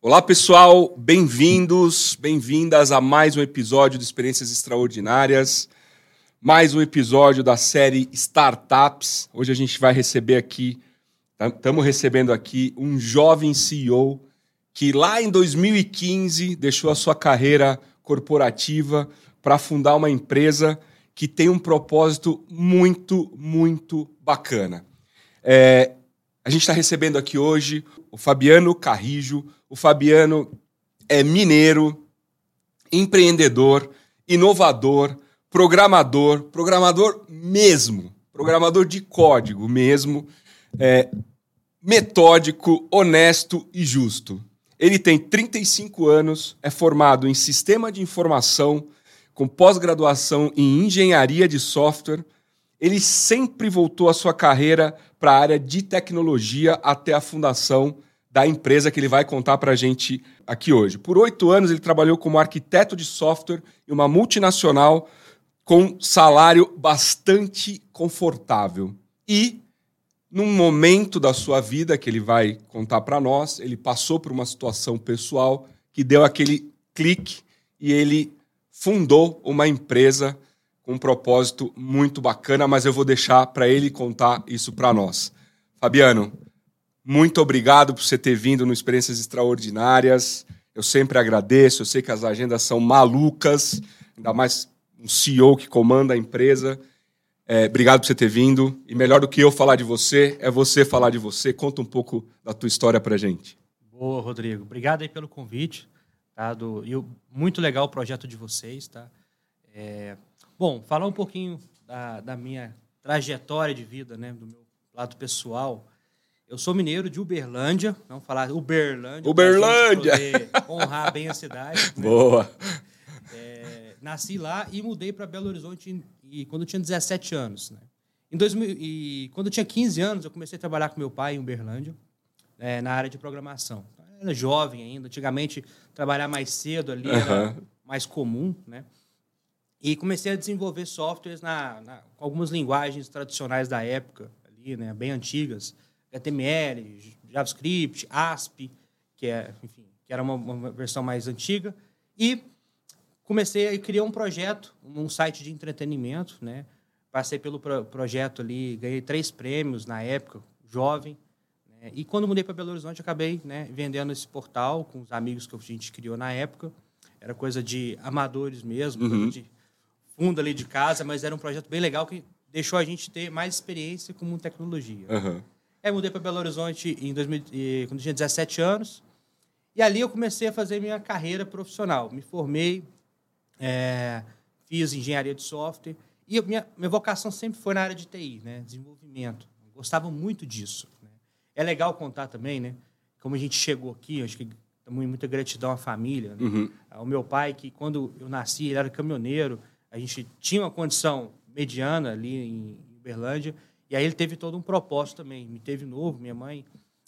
Olá, pessoal, bem-vindos, bem-vindas a mais um episódio de Experiências Extraordinárias, mais um episódio da série Startups. Hoje a gente vai receber aqui, estamos recebendo aqui um jovem CEO que lá em 2015 deixou a sua carreira corporativa para fundar uma empresa que tem um propósito muito, muito bacana. É, a gente está recebendo aqui hoje o Fabiano Carrijo. O Fabiano é mineiro, empreendedor, inovador, programador, programador mesmo, programador de código mesmo, é, metódico, honesto e justo. Ele tem 35 anos, é formado em sistema de informação, com pós-graduação em engenharia de software. Ele sempre voltou a sua carreira para a área de tecnologia até a fundação da empresa que ele vai contar para a gente aqui hoje. Por oito anos, ele trabalhou como arquiteto de software em uma multinacional com salário bastante confortável. E, num momento da sua vida que ele vai contar para nós, ele passou por uma situação pessoal que deu aquele clique e ele fundou uma empresa um propósito muito bacana, mas eu vou deixar para ele contar isso para nós. Fabiano, muito obrigado por você ter vindo no Experiências Extraordinárias. Eu sempre agradeço, eu sei que as agendas são malucas, ainda mais um CEO que comanda a empresa. É, obrigado por você ter vindo. E melhor do que eu falar de você, é você falar de você. Conta um pouco da tua história para gente. Boa, Rodrigo. Obrigado aí pelo convite. Tá? Do, e muito legal o projeto de vocês. Tá? É, Bom, falar um pouquinho da, da, minha trajetória de vida, né, do meu lado pessoal. Eu sou mineiro de Uberlândia, não falar Uberlândia. Uberlândia! honrar bem a cidade. Né? Boa! É, nasci lá e mudei para Belo Horizonte e, quando eu tinha 17 anos. Né? Em 2000, e quando eu tinha 15 anos, eu comecei a trabalhar com meu pai em Uberlândia, é, na área de programação. Eu era jovem ainda, antigamente trabalhar mais cedo ali era mais comum, né? E comecei a desenvolver softwares na, na, com algumas linguagens tradicionais da época, ali, né, bem antigas, HTML, JavaScript, ASP, que, é, enfim, que era uma, uma versão mais antiga. E comecei a criar um projeto, um site de entretenimento, né? Passei pelo pro projeto ali, ganhei três prêmios na época, jovem. Né? E quando mudei para Belo Horizonte, acabei né, vendendo esse portal com os amigos que a gente criou na época. Era coisa de amadores mesmo, uhum. de fundo ali de casa, mas era um projeto bem legal que deixou a gente ter mais experiência com tecnologia. Uhum. Aí mudei para Belo Horizonte em 2000, quando eu tinha 17 anos. E ali eu comecei a fazer minha carreira profissional. Me formei, é, fiz engenharia de software. E minha, minha vocação sempre foi na área de TI, né? desenvolvimento. Eu gostava muito disso. Né? É legal contar também, né? Como a gente chegou aqui, acho que muita gratidão à família. Né? Uhum. Ao meu pai, que quando eu nasci, ele era caminhoneiro a gente tinha uma condição mediana ali em Uberlândia, e aí ele teve todo um propósito também. Me teve novo, minha mãe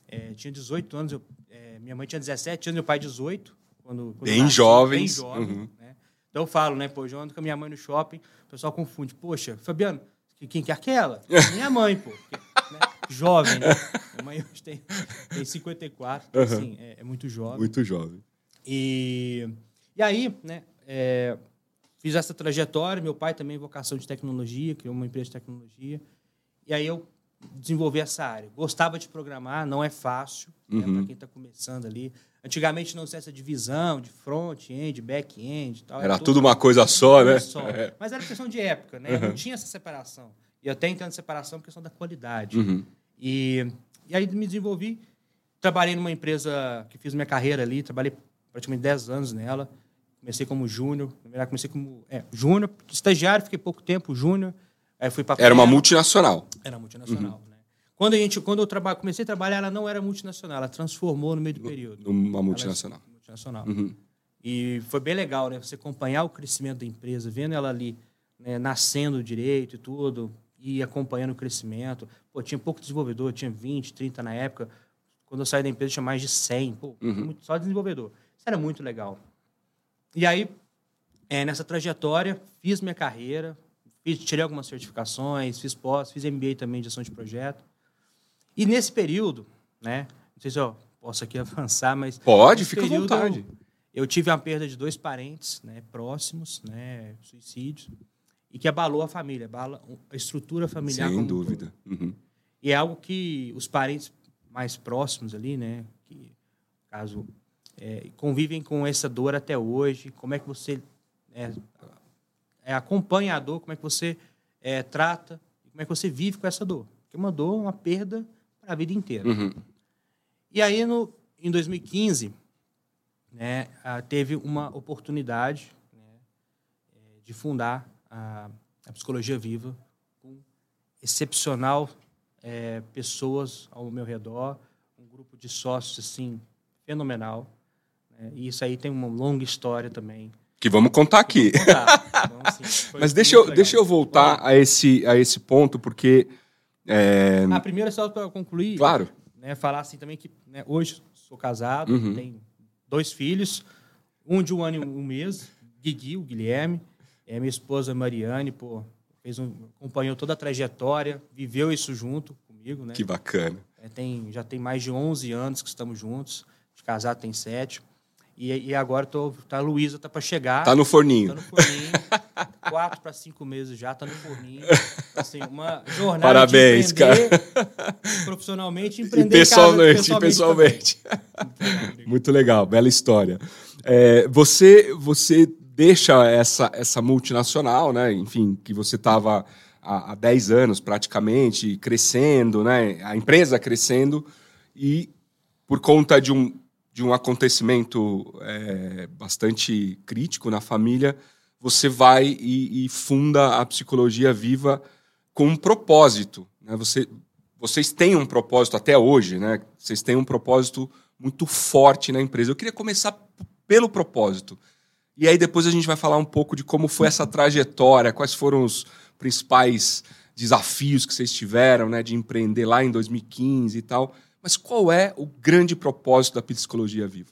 é, tinha 18 anos, eu, é, minha mãe tinha 17 anos, meu pai 18. Quando, quando bem nasci, jovens. Bem jovem, uhum. né? Então eu falo, né, pô, eu ando com a minha mãe no shopping, o pessoal confunde. Poxa, Fabiano, quem que é aquela? minha mãe, pô. Né, jovem, né? Minha mãe hoje tem, tem 54, então, uhum. assim, é, é, muito jovem. Muito jovem. E, e aí, né, é, Fiz essa trajetória, meu pai também vocação de tecnologia, criou uma empresa de tecnologia. E aí eu desenvolvi essa área. Gostava de programar, não é fácil, né, uhum. né, para quem está começando ali. Antigamente não tinha essa divisão de front-end, back-end tal. Era, era tudo uma coisa só, né? Só. É. Mas era questão de época, né? Uhum. Não tinha essa separação. E eu até entendo separação por questão da qualidade. Uhum. E, e aí me desenvolvi. Trabalhei numa empresa que fiz minha carreira ali, trabalhei praticamente 10 anos nela. Comecei como júnior, comecei como é, júnior, estagiário, fiquei pouco tempo júnior, aí fui para Era uma multinacional. Era multinacional, uhum. né? Quando a gente, quando eu traba, comecei a trabalhar, ela não era multinacional, ela transformou no meio do período. Uma multinacional. Ela, multinacional. Uhum. E foi bem legal, né? Você acompanhar o crescimento da empresa, vendo ela ali né, nascendo direito e tudo, e acompanhando o crescimento. Pô, tinha pouco desenvolvedor, tinha 20, 30 na época. Quando eu saí da empresa, tinha mais de 100. Pô, uhum. só desenvolvedor. Isso era muito legal. E aí, é, nessa trajetória, fiz minha carreira, fiz, tirei algumas certificações, fiz pós, fiz MBA também de gestão de projeto. E nesse período, né? Não sei se eu posso aqui avançar, mas Pode, fica à vontade. Eu tive a perda de dois parentes, né, próximos, né, suicídios, e que abalou a família, abala a estrutura familiar. Sem dúvida. Uhum. E é algo que os parentes mais próximos ali, né, que caso é, convivem com essa dor até hoje, como é que você é, é, acompanha a dor, como é que você é, trata, como é que você vive com essa dor. Porque uma dor é uma perda para a vida inteira. Uhum. E aí, no, em 2015, né, teve uma oportunidade né, eh, de fundar a, a Psicologia Viva com excepcional eh, pessoas ao meu redor, um grupo de sócios assim fenomenal. Né, e isso aí tem uma longa história também. Que vamos contar aqui. Vou contar. Então, foi Mas deixa eu, legal. deixa eu voltar a esse, a esse ponto, porque. é, A primeira só para concluir, claro. né, falar assim também que né, hoje sou casado, Uhum. tenho dois filhos, um de um ano e um mês, Guigui, o Guilherme, é minha esposa Mariane, pô, fez um, acompanhou toda a trajetória, viveu isso junto comigo, né? Que bacana. É, tem, já tem mais de 11 anos que estamos juntos, de casado tem sete, e, e agora tô, tá, a Luísa tá para chegar. Tá no forninho. Tá no forninho. Quatro para cinco meses já, tá no forninho. Assim, uma jornada Parabéns, empreender profissionalmente e E empreender em casa, pessoalmente, pessoalmente. Muito legal, bela história. É, você, você deixa essa, essa multinacional, né? Enfim, que você estava há, há 10 anos praticamente, crescendo, né? A empresa crescendo, e por conta de um, de um acontecimento é, bastante crítico na família, você vai e, e funda a Psicologia Viva com um propósito. Né? Você, vocês têm um propósito até hoje, né? Vocês têm um propósito muito forte na empresa. Eu queria começar pelo propósito. E aí depois a gente vai falar um pouco de como foi essa trajetória, quais foram os principais desafios que vocês tiveram, né, de empreender lá em 2015 e tal. Mas qual é o grande propósito da Psicologia Viva?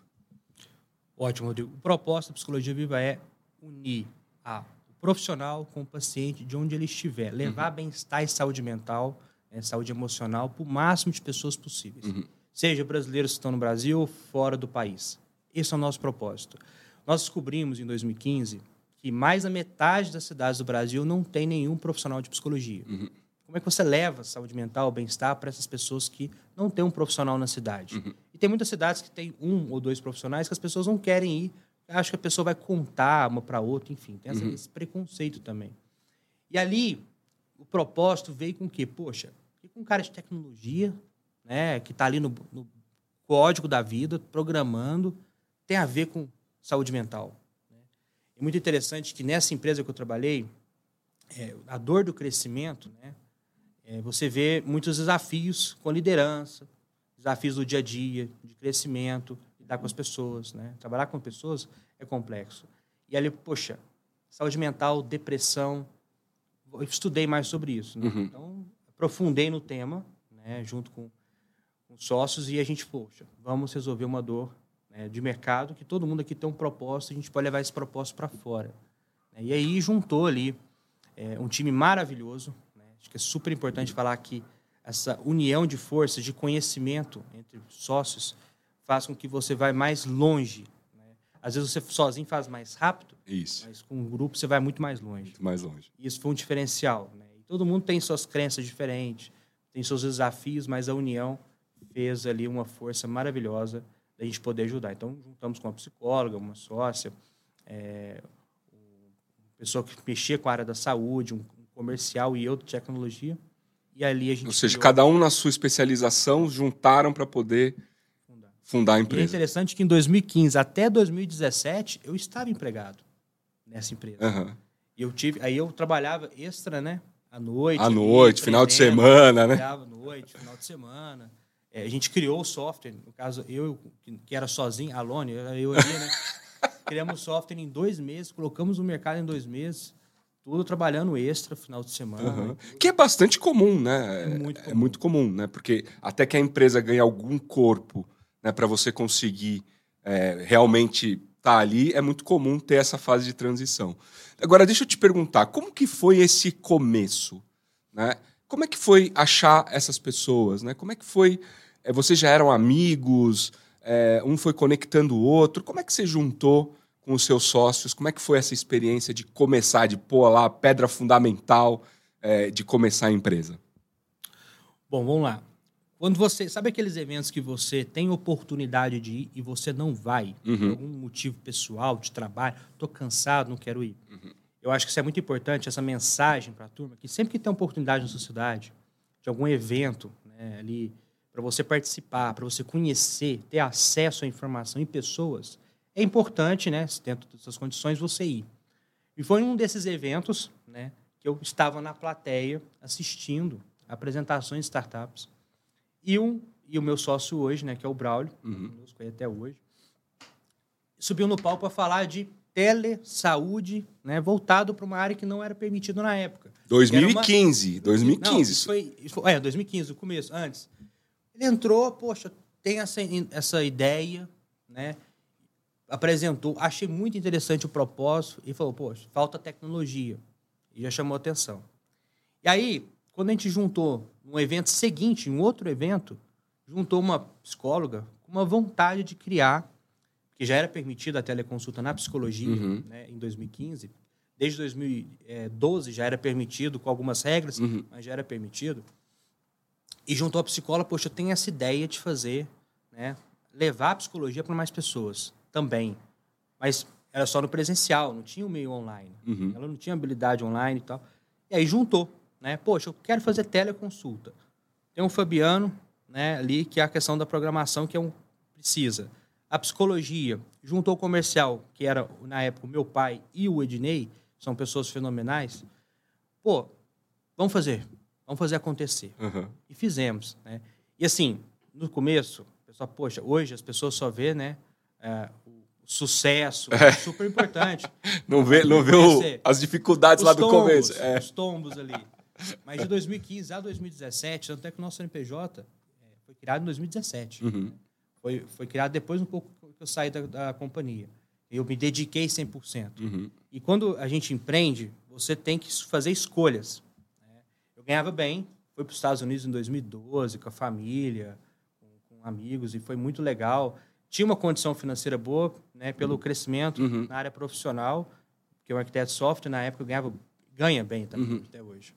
Ótimo, Rodrigo. O propósito da Psicologia Viva é unir a, o profissional com o paciente de onde ele estiver, levar bem-estar e saúde mental, né, saúde emocional, para o máximo de pessoas possíveis. Seja brasileiros que estão no Brasil ou fora do país. Esse é o nosso propósito. Nós descobrimos em 2015 que mais da metade das cidades do Brasil não tem nenhum profissional de psicologia. Como é que você leva saúde mental, bem-estar para essas pessoas que não têm um profissional na cidade? E tem muitas cidades que tem um ou dois profissionais que as pessoas não querem ir. Acho que a pessoa vai contar uma para outra, enfim, tem essa- esse preconceito também. E ali, o propósito veio com o quê? Poxa, com um cara de tecnologia, né, que está ali no, no código da vida, programando, tem a ver com saúde mental. né? É muito interessante que nessa empresa que eu trabalhei, é, a dor do crescimento, né, é, você vê muitos desafios com liderança, desafios do dia a dia, de crescimento, lidar com as pessoas. Né? Trabalhar com pessoas é complexo. E ali, poxa, saúde mental, depressão, eu estudei mais sobre isso. né? Uhum. Então, aprofundei no tema, né, junto com, com sócios, e a gente, poxa, vamos resolver uma dor né, de mercado, que todo mundo aqui tem um propósito, a gente pode levar esse propósito para fora. né? E aí juntou ali é, um time maravilhoso. Acho que é super importante falar que essa união de forças, de conhecimento entre sócios, faz com que você vá mais longe. né? Às vezes você sozinho faz mais rápido, Isso, mas com um grupo você vai muito mais longe. muito mais longe. E isso foi um diferencial. Né? Todo mundo tem suas crenças diferentes, tem seus desafios, mas a união fez ali uma força maravilhosa da gente poder ajudar. Então, juntamos com uma psicóloga, uma sócia, é, uma pessoa que mexia com a área da saúde, um comercial e eu de tecnologia. E ali a gente Ou seja, criou- cada um na sua especialização juntaram para poder fundar. fundar a E é empresa. interessante que em 2015 até 2017 eu estava empregado nessa empresa. E eu tive, aí eu trabalhava extra, né? À noite. À noite, final de semana, né? Trabalhava à noite, final de semana. É, a gente criou o software, no caso, eu, que- era sozinho, Alone, eu, eu ali, né? Criamos o software em dois meses, colocamos no mercado em dois meses, tudo trabalhando extra, final de semana. Aham. Que é bastante comum, né? É muito É comum. muito comum, né? Porque até que a empresa ganhe algum corpo, né, para você conseguir é, realmente estar ali, é muito comum ter essa fase de transição. Agora, deixa eu te perguntar, como que foi esse começo, né? como é que foi achar essas pessoas, né? Como é que foi? É, vocês já eram amigos? É, um foi conectando o outro. Como é que você juntou com os seus sócios? Como é que foi essa experiência de começar, de pôr lá a pedra fundamental é, de começar a empresa? Bom, vamos lá. Quando você. Sabe aqueles eventos que você tem oportunidade de ir e você não vai, uhum. por algum motivo pessoal, de trabalho, estou cansado, não quero ir. Uhum. Eu acho que isso é muito importante, essa mensagem para a turma, que sempre que tem oportunidade na sociedade, de algum evento né, ali, para você participar, para você conhecer, ter acesso à informação em pessoas, é importante, né, dentro dessas condições, você ir. E foi um desses eventos né, que eu estava na plateia assistindo apresentações de startups e, um, e o meu sócio hoje, né, que é o Braulio, uhum. conosco até hoje, subiu no palco para falar de telesaúde, né, voltado para uma área que não era permitida na época. 2015, uma... 2015. Não, foi, foi, é, 2015, o começo, antes. Ele entrou, poxa, tem essa, essa ideia, né, apresentou, achei muito interessante o propósito e falou, poxa, falta tecnologia. E já chamou atenção. E aí, quando a gente juntou um evento seguinte, um outro evento, juntou uma psicóloga com uma vontade de criar, que já era permitida a teleconsulta na psicologia uhum. né, em 2015, desde 2012 já era permitido com algumas regras, uhum. mas já era permitido. E juntou a psicóloga, poxa, eu tenho essa ideia de fazer, né, levar a psicologia para mais pessoas também. Mas era só no presencial, não tinha o meio online. Uhum. Ela não tinha habilidade online e tal. E aí juntou né? Poxa, eu quero fazer teleconsulta. Tem um Fabiano, né, ali que é a questão da programação que é um precisa. A psicologia, juntou o comercial, que era na época o meu pai e o Ednei, são pessoas fenomenais. Pô, vamos fazer, vamos fazer acontecer. Uhum. E fizemos, né? E assim, no começo, pessoal, poxa, hoje as pessoas só vê, né, é, o sucesso, é. super importante. não vê, não vê o, as dificuldades os lá do tombos, começo. É. Os tombos ali. Mas de 2015 a 2017, tanto é que o nosso CNPJ é, foi criado em 2017. Uhum. Foi, foi criado depois um pouco que eu saí da, da companhia. Eu me dediquei 100%. Uhum. E quando a gente empreende, você tem que fazer escolhas. Né? Eu ganhava bem, fui para os Estados Unidos em 2012 com a família, com, com, amigos, e foi muito legal. Tinha uma condição financeira boa, né, pelo uhum. crescimento uhum. na área profissional, porque o arquiteto software, na época, ganhava, ganha bem também, uhum. até hoje.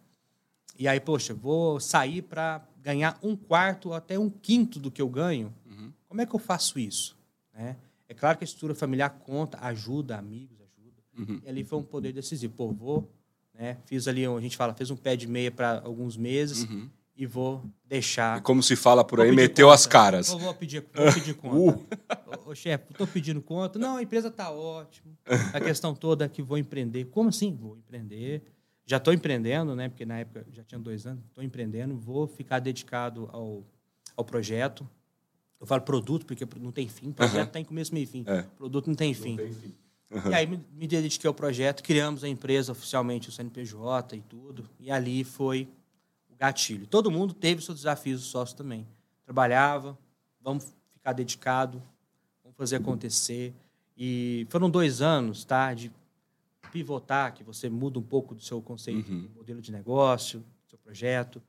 E aí, poxa, vou sair para ganhar um quarto ou até um quinto do que eu ganho. Uhum. Como é que eu faço isso? Né? É claro que a estrutura familiar conta, ajuda, amigos, ajuda. Uhum. E ali foi um poder decisivo. Pô, vou, né? Fiz ali, a gente fala, fez um pé de meia para alguns meses uhum. E vou deixar. E como se fala por aí, meteu conta. as caras. Vou, vou pedir, vou pedir conta. Uh. Ô, chefe, estou pedindo conta. Não, a empresa está ótima. A questão toda é que vou empreender. Como assim? Vou empreender já estou empreendendo, né? Porque na época já tinha dois anos, estou empreendendo, vou ficar dedicado ao, ao projeto. Eu falo produto porque não tem fim, projeto uhum. tem começo, meio e fim. É. Produto não tem fim. Não tem fim. Uhum. E aí me, me dediquei ao projeto, criamos a empresa oficialmente, o CNPJ e tudo. E ali foi o gatilho. Todo mundo teve seus desafios, o sócio também. Trabalhava, vamos ficar dedicado, vamos fazer acontecer. E foram dois anos, tá? De pivotar, que você muda um pouco do seu conceito, uhum. do modelo de negócio, do seu projeto.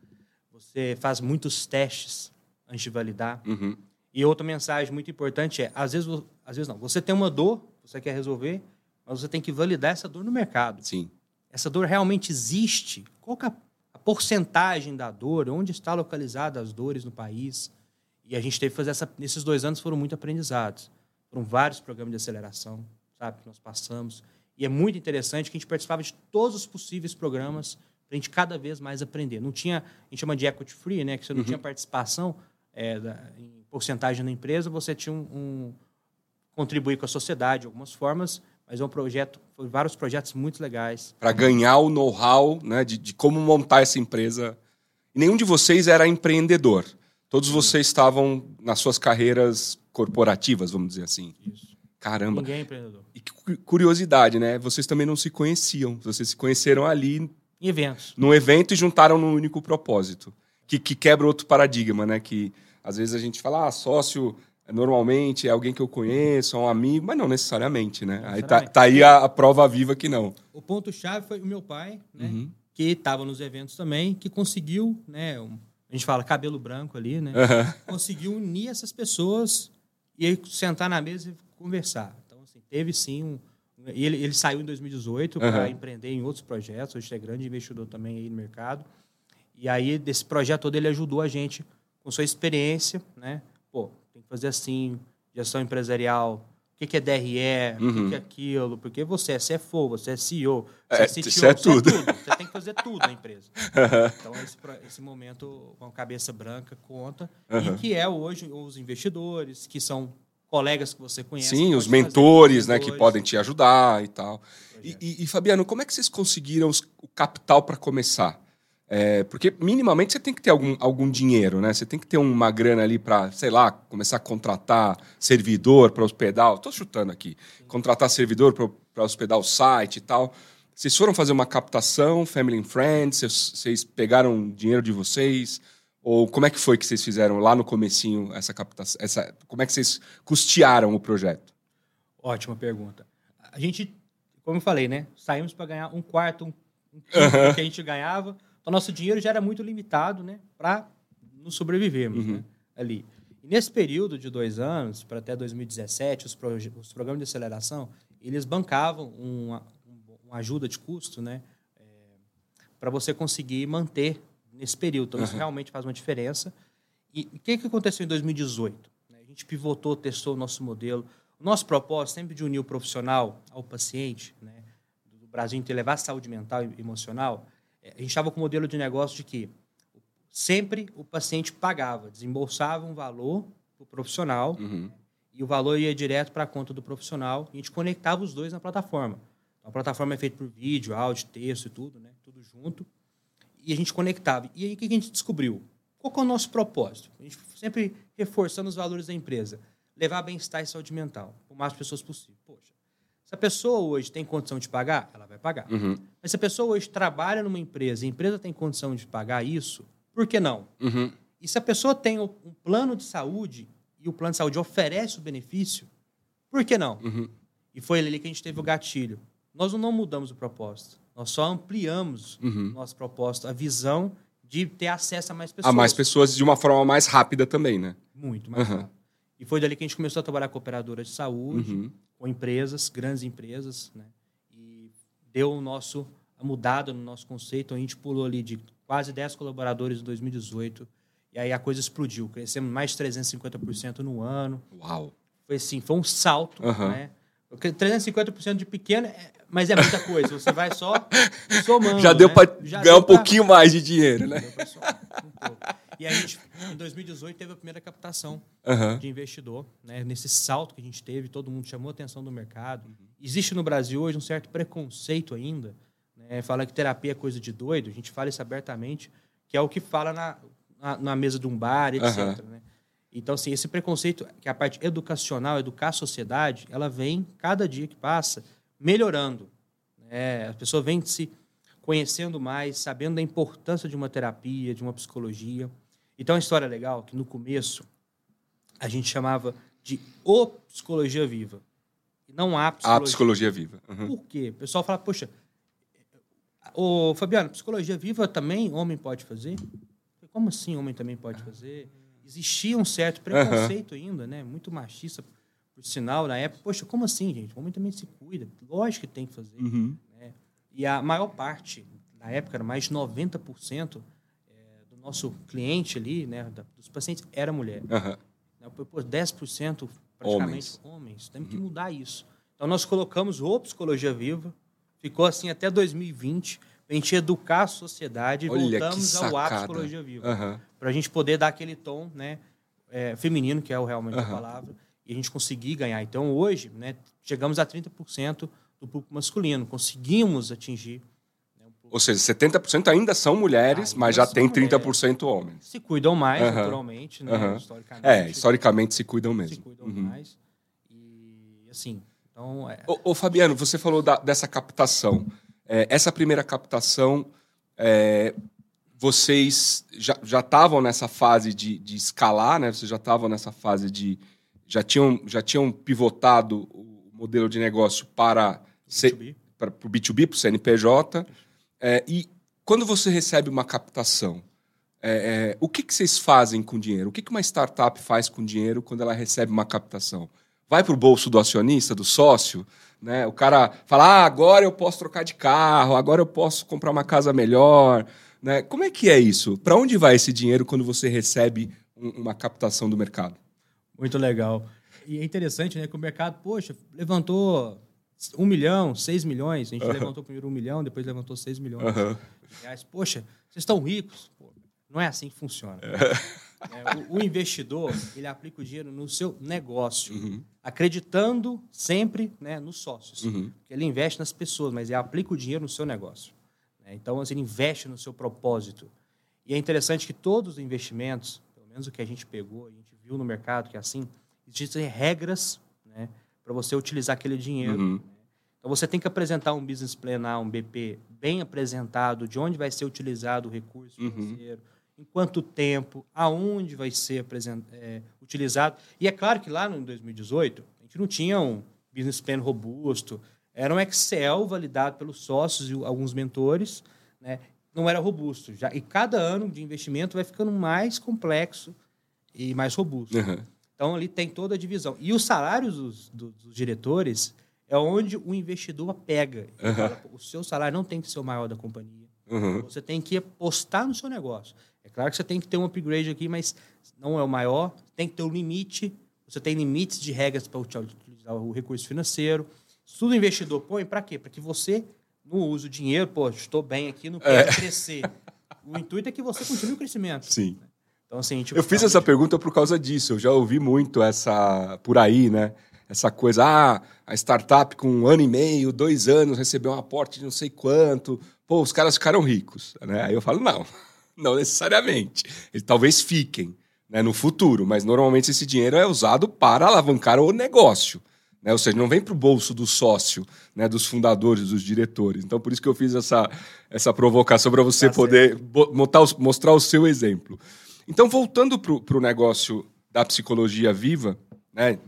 Você faz muitos testes antes de validar. Uhum. E outra mensagem muito importante é, às vezes, às vezes não, você tem uma dor, você quer resolver, mas você tem que validar essa dor no mercado. Sim. Essa dor realmente existe? Qual é a porcentagem da dor? Onde está localizada as dores no país? E a gente teve que fazer essa... Nesses dois anos foram muito aprendizados. Foram vários programas de aceleração, sabe, que nós passamos. E é muito interessante que a gente participava de todos os possíveis programas para a gente cada vez mais aprender. Não tinha, a gente chama de equity free, né? Que você não uhum. tinha participação é, da, em porcentagem na empresa, você tinha um, um, contribuir com a sociedade de algumas formas, mas é um projeto, foi vários projetos muito legais. Para ganhar o know-how né, de, de, como montar essa empresa. E nenhum de vocês era empreendedor. Todos vocês estavam nas suas carreiras corporativas, vamos dizer assim. Isso. Caramba. Ninguém é empreendedor. E que curiosidade, né? Vocês também não se conheciam. Vocês se conheceram ali. Em eventos. Num evento e juntaram num único propósito. Que, que quebra outro paradigma, né? Que às vezes a gente fala, ah, sócio normalmente é alguém que eu conheço, é um amigo, mas não necessariamente, né? Aí tá, tá aí a, a, prova viva que não. O ponto-chave foi o meu pai, né? Uhum. que estava nos eventos também, que conseguiu, né? Um, a gente fala cabelo branco ali, né? Aham. Conseguiu unir essas pessoas e aí sentar na mesa e conversar. Então, assim, teve sim um. e Ele, ele saiu em 2018 para Aham. empreender em outros projetos, hoje é grande investidor também aí no mercado. E aí, desse projeto todo, ele ajudou a gente com sua experiência, né? Pô, fazer assim, gestão empresarial, o que, é DRE, o Uhum. que, que é aquilo, porque você é CFO, você é CEO, você É, é CTO, isso é tudo. Você tem que fazer tudo na empresa. Aham. Então, esse, esse momento, com a cabeça branca, conta. Aham. E que é hoje os investidores, que são colegas que você conhece. Sim, os mentores, né, que podem te ajudar e tal. E, Projeto. e- e, Fabiano, como é que vocês conseguiram o capital para começar? É, porque minimamente você tem que ter algum, algum dinheiro, né? Você tem que ter uma grana ali para, sei lá, começar a contratar servidor para hospedar. Estou chutando aqui. Contratar servidor para hospedar o site e tal. Vocês foram fazer uma captação, Family and Friends? Vocês, vocês pegaram dinheiro de vocês? Ou como é que foi que vocês fizeram lá no comecinho essa captação? Essa, como é que vocês custearam o projeto? Ótima pergunta. A gente, como eu falei, né? Saímos para ganhar um quarto, um, um que a gente ganhava. Então, nosso dinheiro já era muito limitado, né? Para nos sobrevivermos, né? Ali. E nesse período de dois anos, para até 2017, os, os programas de aceleração, eles bancavam uma, um- uma ajuda de custo, né? para você conseguir manter nesse período. Então, isso realmente faz uma diferença. E o que, que aconteceu em 2018? né? A gente pivotou, testou o nosso modelo. O nosso propósito sempre de unir o profissional ao paciente, né? do Brasil inteiro, levar saúde mental e emocional. Eh, A gente estava com um modelo de negócio de que sempre o paciente pagava, desembolsava um valor para o profissional Uhum. e o valor ia direto para a conta do profissional e a gente conectava os dois na plataforma. Então, a plataforma é feita por vídeo, áudio, texto e tudo, né? Tudo junto. E a gente conectava. E aí o que a gente descobriu? Qual que é o nosso propósito? A gente sempre reforçando os valores da empresa. Levar bem-estar e saúde mental para o mais pessoas possível. Se a pessoa hoje tem condição de pagar, ela vai pagar. Uhum. Mas se a pessoa hoje trabalha numa empresa e a empresa tem condição de pagar isso, por que não? Uhum. E se a pessoa tem um plano de saúde e o plano de saúde oferece o benefício, por que não? Uhum. E foi ali que a gente teve o gatilho. Nós não mudamos o propósito, nós só ampliamos Uhum. o nosso propósito, a visão de ter acesso a mais pessoas. A mais pessoas de uma forma mais rápida também, né? Muito mais Uhum. E foi dali que a gente começou a trabalhar com operadoras de saúde, Uhum. com empresas, grandes empresas, né? E deu o nosso a mudada no nosso conceito. A gente pulou ali de quase 10 colaboradores em 2018. E aí a coisa explodiu. Crescemos mais de 350% no ano. Uau. Foi assim, foi um salto, Aham. né? Porque 350% de pequeno, é- mas é muita coisa. Você vai só somando. Já deu né? para Já ganhar um pra- pouquinho mais de dinheiro, né? Deu pra somar um pouco. E a gente, em 2018, teve a primeira captação Aham. de investidor, né? Nesse salto que a gente teve, todo mundo chamou a atenção do mercado. Existe no Brasil hoje um certo preconceito ainda, né? Fala que terapia é coisa de doido, a gente fala isso abertamente, que é o que fala na, na, na mesa de um bar, etc. Aham. né? Então, assim, esse preconceito, que é a parte educacional, educar a sociedade, ela vem, cada dia que passa, melhorando. né? A pessoa vem se conhecendo mais, sabendo da importância de uma terapia, de uma psicologia. Então, é uma história legal que no começo a gente chamava de o psicologia viva. E não há A psicologia. psicologia viva. Uhum. Por quê? O pessoal fala, poxa, ô Fabiano, psicologia viva também homem pode fazer? Como assim homem também pode fazer? Existia um certo preconceito ainda, né? Muito machista, por sinal, na época. Poxa, como assim, gente? O homem também se cuida. Lógico que tem que fazer. Uhum. né? E a maior parte, na época, era mais de 90% é, do nosso cliente ali, né? da- dos pacientes, era mulher. Né? Pô, 10% praticamente homens. Temos que mudar isso. Então, nós colocamos o Psicologia Viva, ficou assim até 2020, para a gente educar a sociedade e Olha voltamos ao A sacada. Psicologia Viva. Aham. Para a gente poder dar aquele tom né, é, feminino, que é o realmente a Aham. palavra, e a gente conseguir ganhar. Então, hoje, né, chegamos a 30% do público masculino, conseguimos atingir. Ou seja, 70% ainda são mulheres, Ainda mas já tem mulheres. 30% homens. Se cuidam mais, Aham. naturalmente, né, Aham. historicamente. É, historicamente se cuidam se mesmo. cuidam Uhum. mais. E, assim, então... É, Ô, ô, Fabiano, você falou da- dessa captação. É, essa primeira captação, é, vocês já estavam nessa fase de, de escalar, né? Vocês já estavam nessa fase de. Já tinham, já tinham pivotado o modelo de negócio para, ser- B2B. para o B2B, para o CNPJ. É, e quando você recebe uma captação, é, é, o que, que vocês fazem com dinheiro? O que, que uma startup faz com dinheiro quando ela recebe uma captação? Vai para o bolso do acionista, do sócio? Né? O cara fala, ah, agora eu posso trocar de carro, agora eu posso comprar uma casa melhor. Né? Como é que é isso? Para onde vai esse dinheiro quando você recebe um, uma captação do mercado? Muito legal. E é interessante né, que o mercado, poxa, levantou um milhão, seis milhões. A gente uhum. levantou primeiro um milhão, depois levantou seis milhões uhum. reais. Poxa, vocês estão ricos. Pô, não é assim que funciona. É, o, o, investidor, ele aplica o dinheiro no seu negócio, uhum. acreditando sempre né, nos sócios. Uhum. Ele investe nas pessoas, mas ele aplica o dinheiro no seu negócio. Né? Então, assim, ele investe no seu propósito. E é interessante que todos os investimentos, pelo menos o que a gente pegou, a gente viu no mercado que é assim, existem regras né, para você utilizar aquele dinheiro. Uhum. Né? Então, você tem que apresentar um business plan, um BP, bem apresentado, de onde vai ser utilizado o recurso uhum. financeiro, em quanto tempo, aonde vai ser é, utilizado. E é claro que lá no 2018, a gente não tinha um business plan robusto, era um Excel validado pelos sócios e alguns mentores, né? não era robusto. Já, e cada ano de investimento vai ficando mais complexo e mais robusto. Uhum. Então, ali tem toda a divisão. E os salários dos, dos, diretores é onde o investidor pega. Uhum. Fala, o seu salário não tem que ser o maior da companhia. Uhum. Você tem que apostar no seu negócio. É claro que você tem que ter um upgrade aqui, mas não é o maior. Tem que ter um limite. Você tem limites de regras para utilizar o recurso financeiro. Tudo investidor põe para quê? Para que você não use o dinheiro, pô, estou bem aqui, não quero é. crescer. O intuito é que você continue o crescimento. Sim. Então, assim, tipo, eu fiz essa pergunta por causa disso. Eu já ouvi muito essa por aí, né? Essa coisa, ah, a startup com um ano e meio, dois anos, recebeu um aporte de não sei quanto. Pô, os caras ficaram ricos. Né? Aí eu falo, não, não necessariamente. Eles talvez fiquem né, no futuro, mas normalmente esse dinheiro é usado para alavancar o negócio. Né? Ou seja, não vem para o bolso do sócio, né, dos fundadores, dos diretores. Então, por isso que eu fiz essa, essa provocação para você tá poder mostrar o seu exemplo. Então, voltando para o negócio da psicologia viva, né,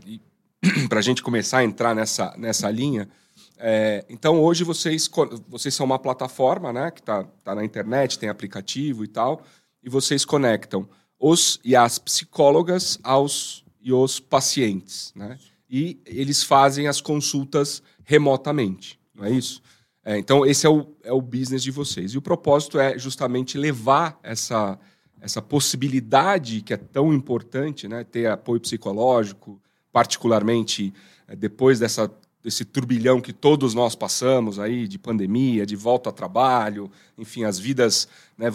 para a gente começar a entrar nessa, nessa linha, é, então hoje vocês, vocês são uma plataforma né, que está tá na internet, tem aplicativo e tal, e vocês conectam os e as psicólogas aos e os pacientes. Né? E eles fazem as consultas remotamente, não é isso? É, então, esse é o, é o business de vocês. E o propósito é justamente levar essa, essa possibilidade que é tão importante, né, ter apoio psicológico, particularmente é, depois dessa, desse turbilhão que todos nós passamos aí de pandemia, de volta ao trabalho, enfim, as vidas né,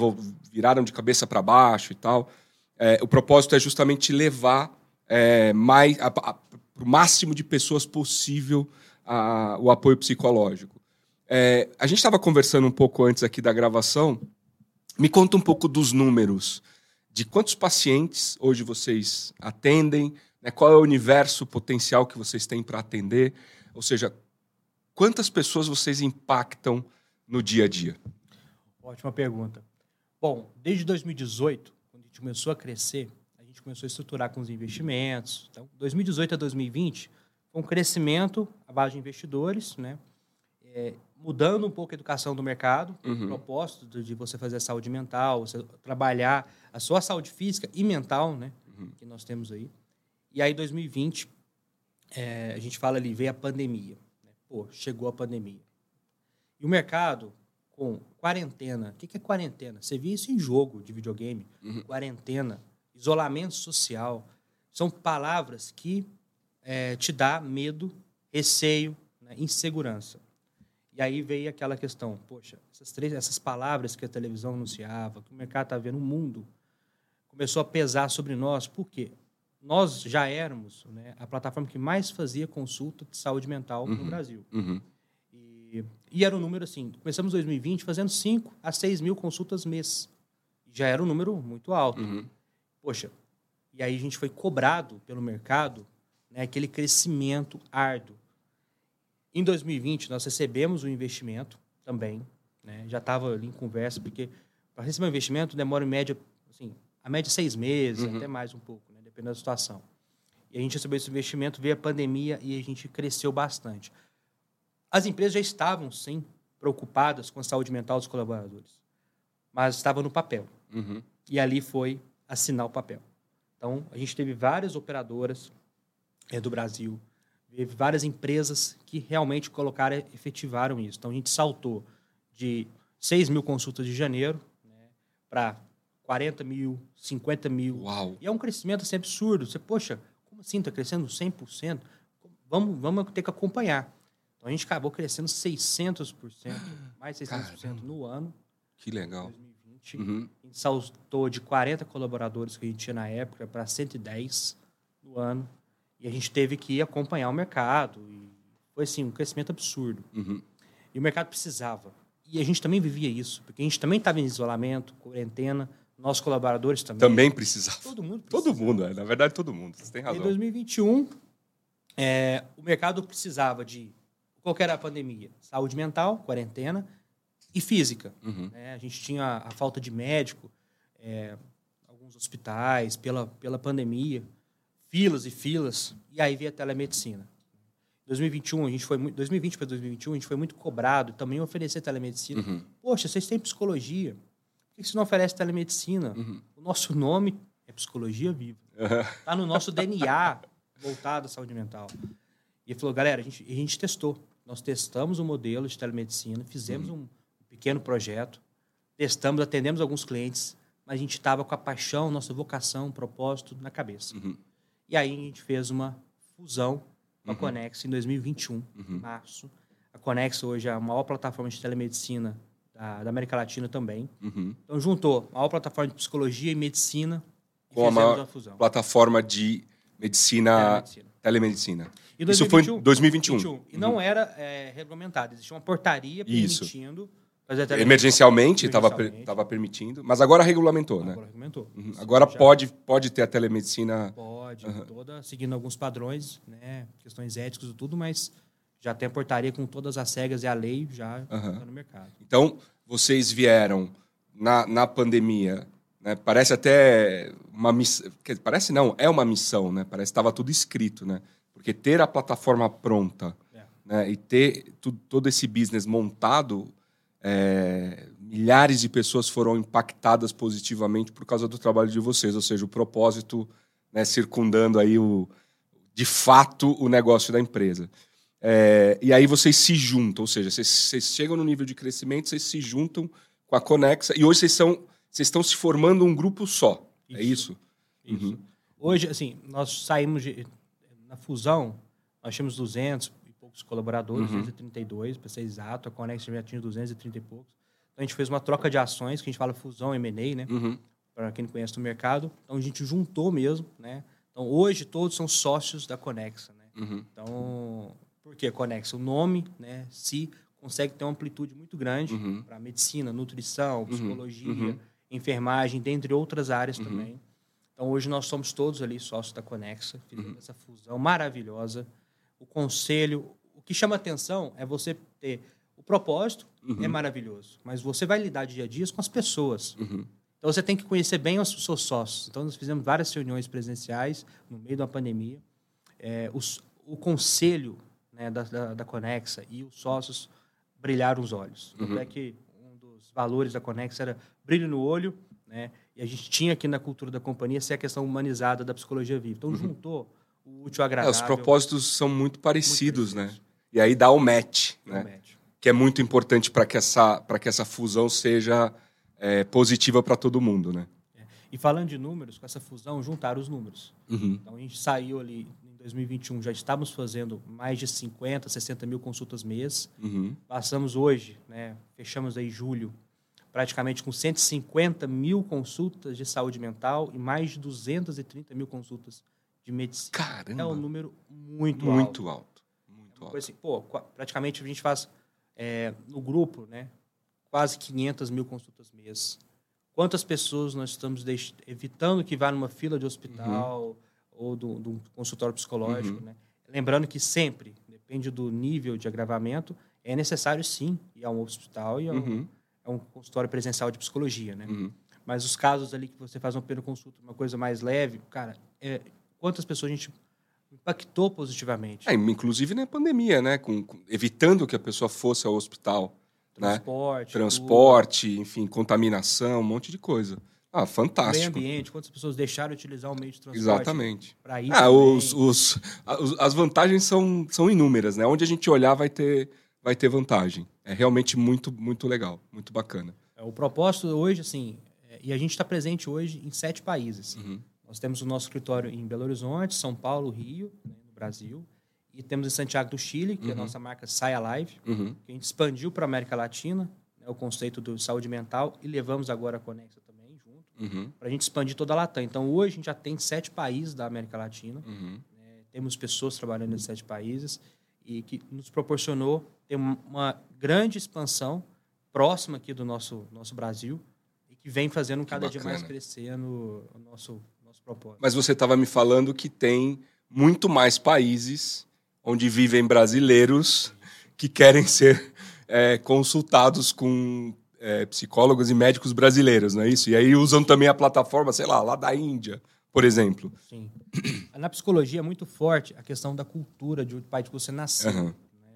viraram de cabeça para baixo e tal. É, o propósito é justamente levar é, mais para o máximo de pessoas possível a, o apoio psicológico. É, a gente estava conversando um pouco antes aqui da gravação me conta um pouco dos números, de quantos pacientes hoje vocês atendem, né? qual é o universo potencial que vocês têm para atender, ou seja, quantas pessoas vocês impactam no dia a dia? Ótima pergunta. Bom, desde 2018, quando a gente começou a crescer, a gente começou a estruturar com os investimentos. Então, 2018 a 2020 foi um crescimento à base de investidores, né? É, mudando um pouco a educação do mercado, uhum. o propósito de você fazer saúde mental, você trabalhar a sua saúde física e mental, né? Uhum. Que nós temos aí. E aí, 2020, é, a gente fala ali, veio a pandemia. Né? Pô, chegou a pandemia. E o mercado, com quarentena. O que é quarentena? Você via isso em jogo de videogame. Uhum. Quarentena, isolamento social. São palavras que é, te dá medo, receio, né? insegurança. E aí veio aquela questão, poxa, essas três, essas palavras que a televisão anunciava, que o mercado está vendo, o mundo começou a pesar sobre nós. Por quê? Nós já éramos né, a plataforma que mais fazia consulta de saúde mental uhum. no Brasil. Uhum. E, e, era um número assim, começamos em 2020 fazendo 5 a 6 mil consultas mês. Já era um número muito alto. Uhum. Poxa, e aí a gente foi cobrado pelo mercado né, aquele crescimento árduo. Em 2020, nós recebemos o investimento também. Né? Já estava ali em conversa, porque para receber um investimento demora em média, assim, a média seis meses, uhum. até mais um pouco, né? dependendo da situação. E a gente recebeu esse investimento, veio a pandemia e a gente cresceu bastante. As empresas já estavam, sim, preocupadas com a saúde mental dos colaboradores. mas estava no papel. Uhum. E ali foi assinar o papel. Então, a gente teve várias operadoras é, do Brasil, várias empresas que realmente colocaram, efetivaram isso. Então, a gente saltou de 6 mil consultas de janeiro né, para 40 mil, 50 mil. Uau. E é um crescimento assim, absurdo. Você, poxa, como assim? Está crescendo 100%? Vamos, vamos ter que acompanhar. Então, a gente acabou crescendo 600%, mais 600% Caramba. no ano. Que legal. 2020. Uhum. A gente saltou de 40 colaboradores que a gente tinha na época para 110 no ano. E a gente teve que acompanhar o mercado. E foi assim, um crescimento absurdo. Uhum. E o mercado precisava. E a gente também vivia isso, porque a gente também estava em isolamento, quarentena, nossos colaboradores também. Também precisava. Todo mundo Todo precisava. mundo, é. na verdade, todo mundo. Você tem Em razão. 2021, é, o mercado precisava de qual era a pandemia? Saúde mental, quarentena e física. Uhum. né? A gente tinha a falta de médico, é, alguns hospitais, pela, pela pandemia, filas e filas, e aí veio a telemedicina. 2021, a gente foi muito, 2020 para 2021, a gente foi muito cobrado também oferecer telemedicina. Uhum. Poxa, vocês têm psicologia. Por que você não oferece telemedicina? Uhum. O nosso nome é Psicologia Viva. Está no nosso DNA voltado à saúde mental. E ele falou, galera, a gente, a gente testou. Nós testamos o modelo de telemedicina, fizemos um pequeno projeto, testamos, atendemos alguns clientes, mas a gente estava com a paixão, nossa vocação, propósito na cabeça. Uhum. E aí a gente fez uma fusão com a Uhum. Conex em 2021, Uhum. março. A Conex hoje é a maior plataforma de telemedicina da, da América Latina também. Uhum. Então juntou a maior plataforma de psicologia e medicina e Com a fusão. Plataforma de medicina, Telemedicina. telemedicina. E Isso foi em 2021, 2021. 21. E não era é, regulamentado. Existia uma portaria Isso. permitindo telemedicina. Emergencialmente estava Emergencialmente. permitindo, mas agora regulamentou, né? Agora regulamentou. Uhum. Agora já pode, pode ter a telemedicina. Pode, toda, seguindo alguns padrões, né, questões éticas e tudo, mas já tem a portaria com todas as regras e a lei já está no mercado. Então, vocês vieram na, na pandemia, né? Parece até uma missão. Parece não, é uma missão, né? Parece que estava tudo escrito, né? Porque ter a plataforma pronta É. né? e ter tu- todo esse business montado, é, milhares de pessoas foram impactadas positivamente por causa do trabalho de vocês, ou seja, o propósito né, circundando aí o, de fato o negócio da empresa. É, e aí vocês se juntam, ou seja, vocês, vocês chegam no nível de crescimento, vocês se juntam com a Conexa e hoje vocês, são, vocês estão se formando um grupo só. É isso? Isso. Uhum. Hoje, assim, nós saímos de, na fusão, nós tínhamos 200 poucos colaboradores, Uhum. 232, para ser exato, a Conex já tinha 230 e poucos. Então, a gente fez uma troca de ações, que a gente fala fusão M&A, né? Uhum. para quem não conhece o mercado. Então a gente juntou mesmo, né? Então hoje todos são sócios da Conexa, né? Uhum. Então, por que Conexa? O nome, né, se consegue ter uma amplitude muito grande Uhum. para medicina, nutrição, psicologia, uhum. enfermagem, dentre outras áreas Uhum. também. Então hoje nós somos todos ali sócios da Conexa, fizemos Uhum. essa fusão maravilhosa. O conselho, que chama atenção é você ter o propósito Uhum. é maravilhoso, mas você vai lidar dia a dia com as pessoas. Uhum. Então você tem que conhecer bem os seus sócios. Então nós fizemos várias reuniões presenciais no meio da pandemia. É, os- o conselho né, da, da, da Conexa e os sócios brilharam os olhos. Tanto Uhum. é que um dos valores da Conexa era brilho no olho, né? E a gente tinha aqui na cultura da companhia ser a questão humanizada da psicologia viva. Então juntou o útil ao É, agradável. os propósitos são muito parecidos, muito né? E aí dá o match, né? médio. Que é muito importante para que, essa- que essa fusão seja é, positiva para todo mundo, né? E falando de números, com essa fusão, juntaram os números. Uhum. Então a gente saiu ali em 2021, já estávamos fazendo mais de 50, 60 mil consultas mês. Uhum. Passamos hoje, né, fechamos aí julho, praticamente com 150 mil consultas de saúde mental e mais de 230 mil consultas de medicina. Caramba! É um número muito, muito alto. alto. Assim, pô, praticamente a gente faz é, no grupo, né, quase 500 mil consultas mês. Quantas pessoas nós estamos evitando que vá numa fila de hospital ou do- de um consultório psicológico, Uhum. né? Lembrando que sempre, depende do nível de agravamento, é necessário sim ir a um hospital e a um, Uhum. a um consultório presencial de psicologia, né? Uhum. Mas os casos ali que você faz uma consulta, uma coisa mais leve, cara, é, quantas pessoas a gente impactou positivamente? É, inclusive na pandemia, né? Com, com- evitando que a pessoa fosse ao hospital. transporte, transporte, enfim, contaminação, um monte de coisa. Ah, fantástico. Meio ambiente, quantas pessoas deixaram de utilizar o meio de transporte? Exatamente. Para ir ah, os, os, as vantagens são, são inúmeras, né? Onde a gente olhar vai ter, vai ter vantagem. É realmente muito, muito legal, muito bacana. É, o propósito hoje, assim, é, e a gente está presente hoje em sete países. Uhum. Nós temos o nosso escritório em Belo Horizonte, São Paulo, Rio, né, no Brasil. E temos em Santiago do Chile, que uhum. é a uhum. nossa marca Sai Alive, uhum. que a gente expandiu para a América Latina, né, o conceito de saúde mental, e levamos agora a Conexa uhum. para a gente expandir toda a Latam. Então, hoje a gente já tem sete países da América Latina. Uhum. Né? Temos pessoas trabalhando nesses sete países e que nos proporcionou ter uma grande expansão próxima aqui do nosso, nosso Brasil e que vem fazendo cada dia mais crescer no, no nosso, nosso propósito. Mas você estava me falando que tem muito mais países onde vivem brasileiros que querem ser é, consultados com é, psicólogos e médicos brasileiros, não é isso? E aí usam também a plataforma, sei lá, lá da Índia, por exemplo. Sim. Na psicologia é muito forte a questão da cultura de o país que você nasceu. Uhum. Né?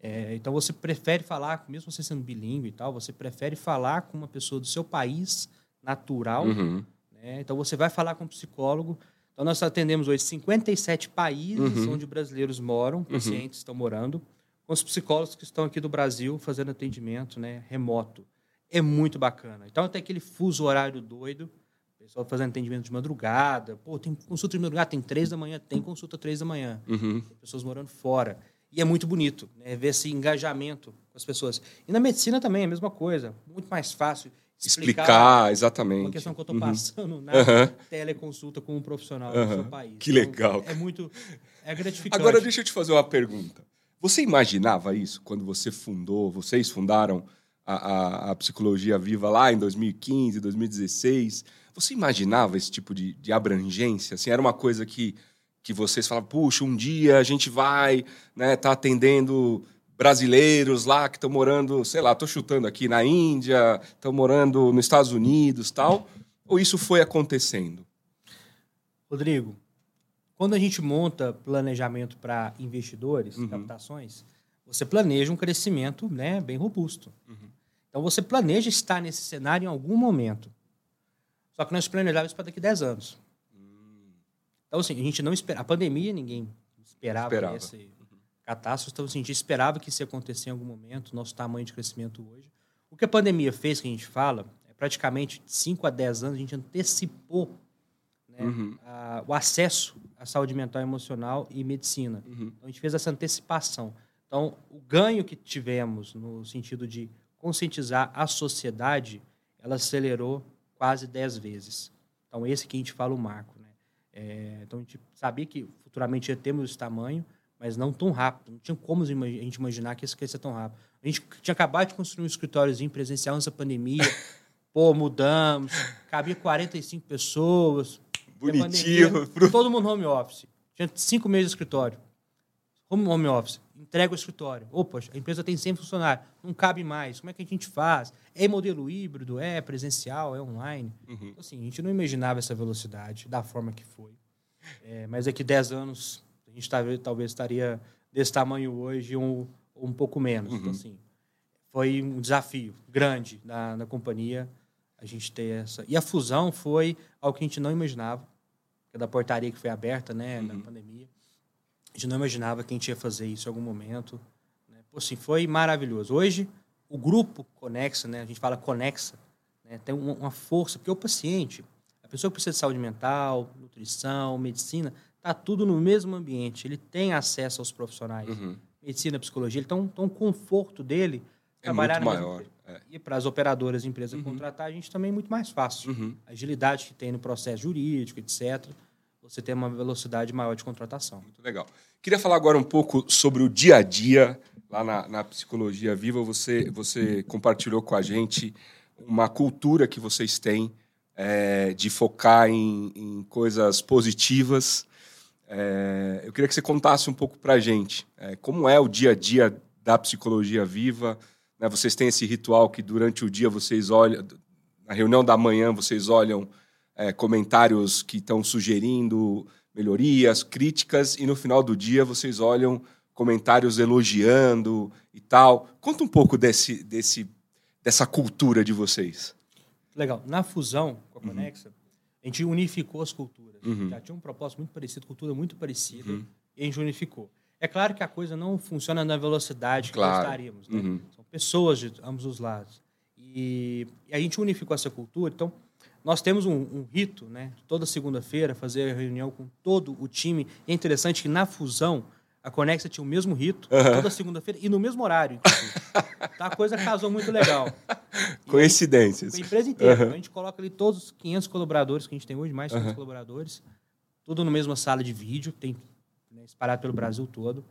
É, então você prefere falar, mesmo você sendo bilíngue e tal, você prefere falar com uma pessoa do seu país natural. Uhum. Né? Então você vai falar com um psicólogo. Então nós atendemos hoje 57 países uhum. onde brasileiros moram, pacientes estão morando, com os psicólogos que estão aqui do Brasil fazendo atendimento né, remoto é muito bacana. Então tem aquele fuso horário doido, pessoal fazendo atendimento de madrugada. Pô, tem consulta de madrugada, tem três da manhã, tem consulta três da manhã. Uhum. Pessoas morando fora. E é muito bonito, né? Ver esse engajamento com as pessoas. E na medicina também é a mesma coisa. Muito mais fácil explicar, explicar exatamente. Uma questão que eu estou uhum. passando na uhum. teleconsulta com um profissional do seu país. Que então, legal. É muito é gratificante. Agora deixa eu te fazer uma pergunta. Você imaginava isso quando você fundou, vocês fundaram a, a, a, psicologia viva lá em 2015, 2016. Você imaginava esse tipo de, de abrangência? Assim, era uma coisa que, que vocês falavam, puxa, um dia a gente vai né, tá atendendo brasileiros lá que estão morando, sei lá, estou chutando aqui na Índia, estão morando nos Estados Unidos tal? Ou isso foi acontecendo? Rodrigo, quando a gente monta planejamento para investidores, uhum. captações, você planeja um crescimento né, bem robusto. Uhum. Então você planeja estar nesse cenário em algum momento. Só que nós planejávamos para daqui a 10 anos. Então, assim, a gente não espera. A pandemia, ninguém esperava, esperava. essa catástrofe. Então, assim, a gente esperava que isso ia acontecer em algum momento, nosso tamanho de crescimento hoje. O que a pandemia fez, que a gente fala, é praticamente 5 a 10 anos, a gente antecipou né, uhum. a, o acesso à saúde mental, emocional e medicina. Uhum. Então, a gente fez essa antecipação. Então, o ganho que tivemos no sentido de conscientizar a sociedade, ela acelerou quase 10 vezes. Então, esse que a gente fala o marco. Né? É, então, a gente sabia que futuramente ia termos esse tamanho, mas não tão rápido. Não tinha como a gente imaginar que isso ia ser tão rápido. A gente tinha acabado de construir um escritóriozinho presencial nessa pandemia. Pô, mudamos. Cabia 45 pessoas. Bonitinho. Pandemia, todo mundo home office. Tinha cinco meses de escritório. Home, home office entrega o escritório. Opa, a empresa tem 100 funcionários, não cabe mais. Como é que a gente faz? É modelo híbrido? É presencial? É online? Uhum. Assim, a gente não imaginava essa velocidade da forma que foi. É, mas daqui 10 anos, gente tá, talvez estaria desse tamanho hoje um, um pouco menos. Então, uhum. Então, assim, foi um desafio grande na, na companhia a gente ter essa. E a fusão foi algo que a gente não imaginava, que é da portaria que foi aberta né, uhum. na pandemia. A gente não imaginava que a gente ia fazer isso em algum momento. Né? Pô, assim, foi maravilhoso. Hoje, o grupo Conexa, né? a gente fala Conexa, né? tem uma força, porque o paciente, a pessoa que precisa de saúde mental, nutrição, medicina, está tudo no mesmo ambiente. Ele tem acesso aos profissionais. Uhum. Medicina, psicologia. Então, então, o conforto dele é trabalhar muito maior. É. E para as operadoras de empresa uhum. contratar, a gente também é muito mais fácil. Uhum. A agilidade que tem no processo jurídico, etc você tem uma velocidade maior de contratação. Muito legal. Queria falar agora um pouco sobre o dia a dia lá na, na Psicologia Viva. Você, você compartilhou com a gente uma cultura que vocês têm é, de focar em, em coisas positivas. É, eu queria que você contasse um pouco para a gente é, como é o dia a dia da Psicologia Viva. Né? Vocês têm esse ritual que durante o dia vocês olham, na reunião da manhã vocês olham é, comentários que estão sugerindo melhorias, críticas, e no final do dia vocês olham comentários elogiando e tal. Conta um pouco desse, desse, dessa cultura de vocês. Legal. Na fusão com a Conexa, uhum. A gente unificou as culturas. Uhum. Já tinha um propósito muito parecido, cultura muito parecida, uhum. e a gente unificou. É claro que a coisa não funciona na velocidade que claro. gostaríamos. Né? Uhum. São pessoas de ambos os lados. E, e, a gente unificou essa cultura. Então, nós temos um, um rito, né? Toda segunda-feira, fazer reunião com todo o time. é interessante que na fusão, a Conexa tinha o mesmo rito, uhum. toda segunda-feira, e no mesmo horário. tá, a coisa casou muito legal. Coincidências. Aí, a empresa inteira. Uhum. A gente coloca ali todos os 500 colaboradores que a gente tem hoje, mais de 500 uhum. colaboradores, tudo na mesma sala de vídeo, tem né, espalhado pelo Brasil todo.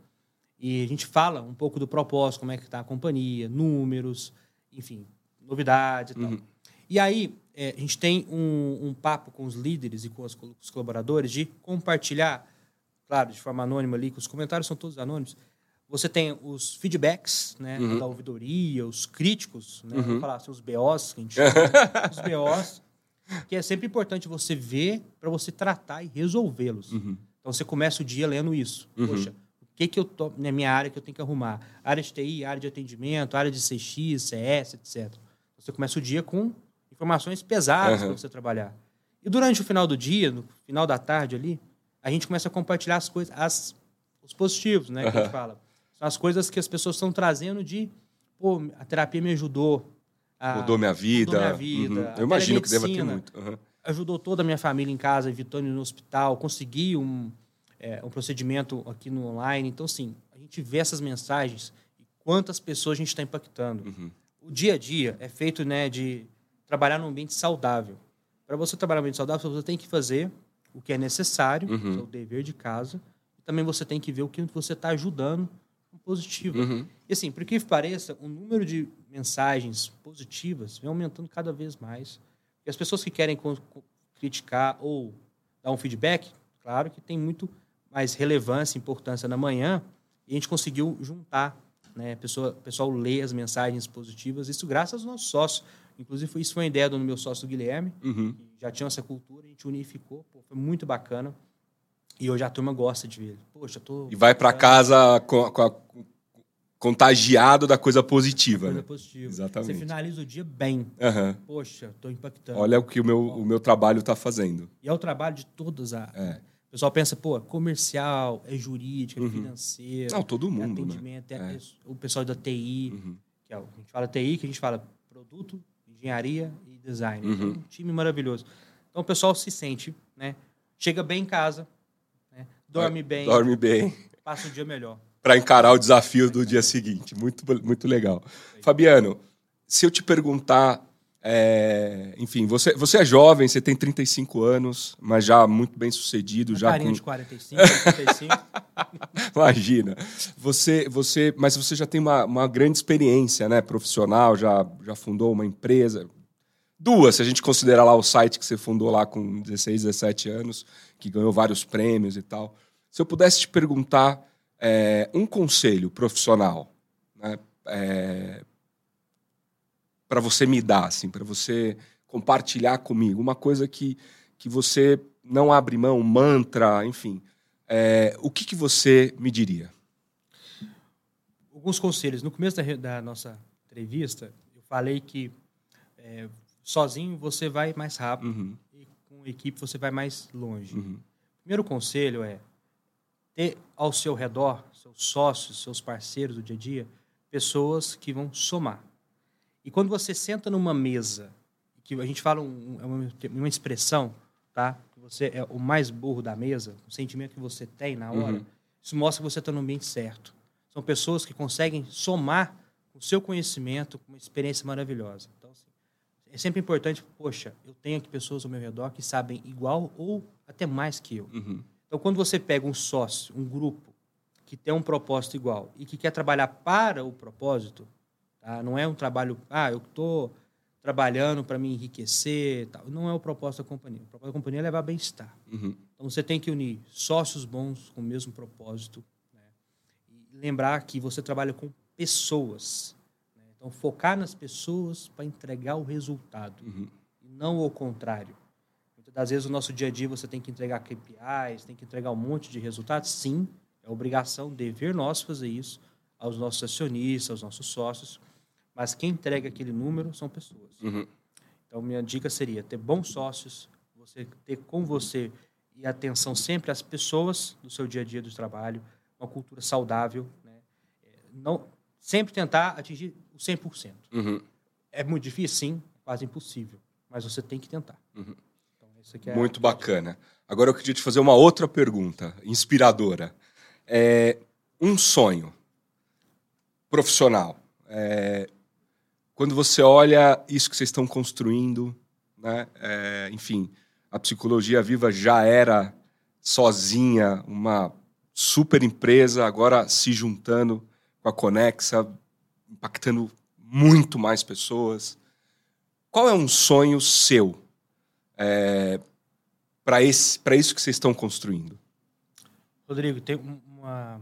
E a gente fala um pouco do propósito, como é que está a companhia, números, enfim, novidades e tal. Uhum. E aí, é, a gente tem um, um, papo com os líderes e com os, com os colaboradores de compartilhar, claro, de forma anônima ali, que os comentários são todos anônimos. Você tem os feedbacks, né, uhum. da ouvidoria, os críticos, né, uhum. falar assim, os BOs, que a gente chama, os BOs, que é sempre importante você ver para você tratar e resolvê-los. Uhum. Então você começa o dia lendo isso. Uhum. Poxa, o que que eu tô na minha área que eu tenho que arrumar? Área de TI, área de atendimento, área de CX, CS, etc. Você começa o dia com informações pesadas uhum. para você trabalhar. E durante o final do dia, no final da tarde ali, a gente começa a compartilhar as coisas, as, os positivos, né? Uhum. Que a gente fala. São as coisas que as pessoas estão trazendo de, pô, a terapia me ajudou. A, mudou minha vida. Mudou minha vida. Uhum. Eu imagino que deva ter muito. Uhum. Ajudou toda a minha família em casa, evitando ir no hospital, consegui um, é, um procedimento aqui no online. Então, sim, a gente vê essas mensagens e quantas pessoas a gente está impactando. Uhum. O dia a dia é feito né, de trabalhar num ambiente saudável. Para você trabalhar num ambiente saudável, você tem que fazer o que é necessário, uhum. é o dever de casa, também você tem que ver o que você está ajudando positivo. Uhum. E assim, por que pareça, o número de mensagens positivas vem aumentando cada vez mais. E as pessoas que querem criticar ou dar um feedback, claro que tem muito mais relevância e importância na manhã, e a gente conseguiu juntar, né? Pessoa, pessoal lê as mensagens positivas, isso graças ao nosso sócio. Inclusive, isso foi uma ideia do meu sócio Guilherme, uhum. que já tinha essa cultura, a gente unificou, pô, foi muito bacana. E hoje a turma gosta de ver. Poxa, tô. E vai para casa com, com a, contagiado da coisa positiva, coisa né? positiva. Exatamente. Você finaliza o dia bem. Uhum. Poxa, tô impactando. Olha o que o meu, o meu trabalho está fazendo. E é o trabalho de todas as. É. O pessoal pensa, pô, comercial, é jurídico, é uhum. financeiro. Não, todo mundo. É atendimento, né? é, é. o pessoal da TI, uhum. que é, a gente fala TI, que a gente fala produto, engenharia e design. Uhum. Então, um time maravilhoso. Então o pessoal se sente, né? Chega bem em casa, né? dorme bem. Dorme bem. Passa o dia melhor. Para encarar o desafio do dia seguinte. Muito, muito legal. Fabiano, se eu te perguntar é, enfim, você, você é jovem, você tem 35 anos, mas já muito bem sucedido. Um já com... de 45, 45. Imagina. Você, você, mas você já tem uma, uma grande experiência né, profissional, já, já fundou uma empresa. Duas, se a gente considerar lá o site que você fundou lá com 16, 17 anos, que ganhou vários prêmios e tal. Se eu pudesse te perguntar é, um conselho profissional né, é, para você me dar, assim, para você compartilhar comigo, uma coisa que, que você não abre mão, mantra, enfim, é, o que, que você me diria? Alguns conselhos. No começo da, da nossa entrevista, eu falei que é, sozinho você vai mais rápido uhum. e com equipe você vai mais longe. Uhum. O primeiro conselho é ter ao seu redor, seus sócios, seus parceiros do dia a dia, pessoas que vão somar. E quando você senta numa mesa, que a gente fala um, é uma, uma, expressão, tá? Que você é o mais burro da mesa, o sentimento que você tem na hora, uhum. isso mostra que você está no ambiente certo. São pessoas que conseguem somar o seu conhecimento com uma experiência maravilhosa. Então, assim, é sempre importante, poxa, eu tenho aqui pessoas ao meu redor que sabem igual ou até mais que eu. Uhum. Então, quando você pega um sócio, um grupo que tem um propósito igual e que quer trabalhar para o propósito, tá? não é um trabalho, ah, eu estou trabalhando para me enriquecer, tal. não é o propósito da companhia. O propósito da companhia é levar bem-estar. Uhum. Então, você tem que unir sócios bons com o mesmo propósito né? e lembrar que você trabalha com pessoas. Né? Então, focar nas pessoas para entregar o resultado uhum. e não o contrário. Muitas das vezes, no nosso dia a dia, você tem que entregar KPIs, tem que entregar um monte de resultados. Sim, É obrigação, dever nosso fazer isso aos nossos acionistas, aos nossos sócios. Mas quem entrega aquele número são pessoas. Uhum. Então, minha dica seria ter bons sócios, você ter com você e atenção sempre às pessoas do seu dia a dia do trabalho, uma cultura saudável, né? É, não sempre tentar atingir o 100%. Uhum. É muito difícil, sim, quase impossível, mas você tem que tentar. Uhum. Então, é Muito bacana. Agora eu queria te fazer uma outra pergunta, inspiradora. É, um sonho profissional. É, quando você olha isso que vocês estão construindo, né? É, enfim, a psicologia viva já era sozinha uma super empresa, agora se juntando com a Conexa, impactando muito mais pessoas. Qual é um sonho seu é, para isso que vocês estão construindo? Rodrigo, tem uma.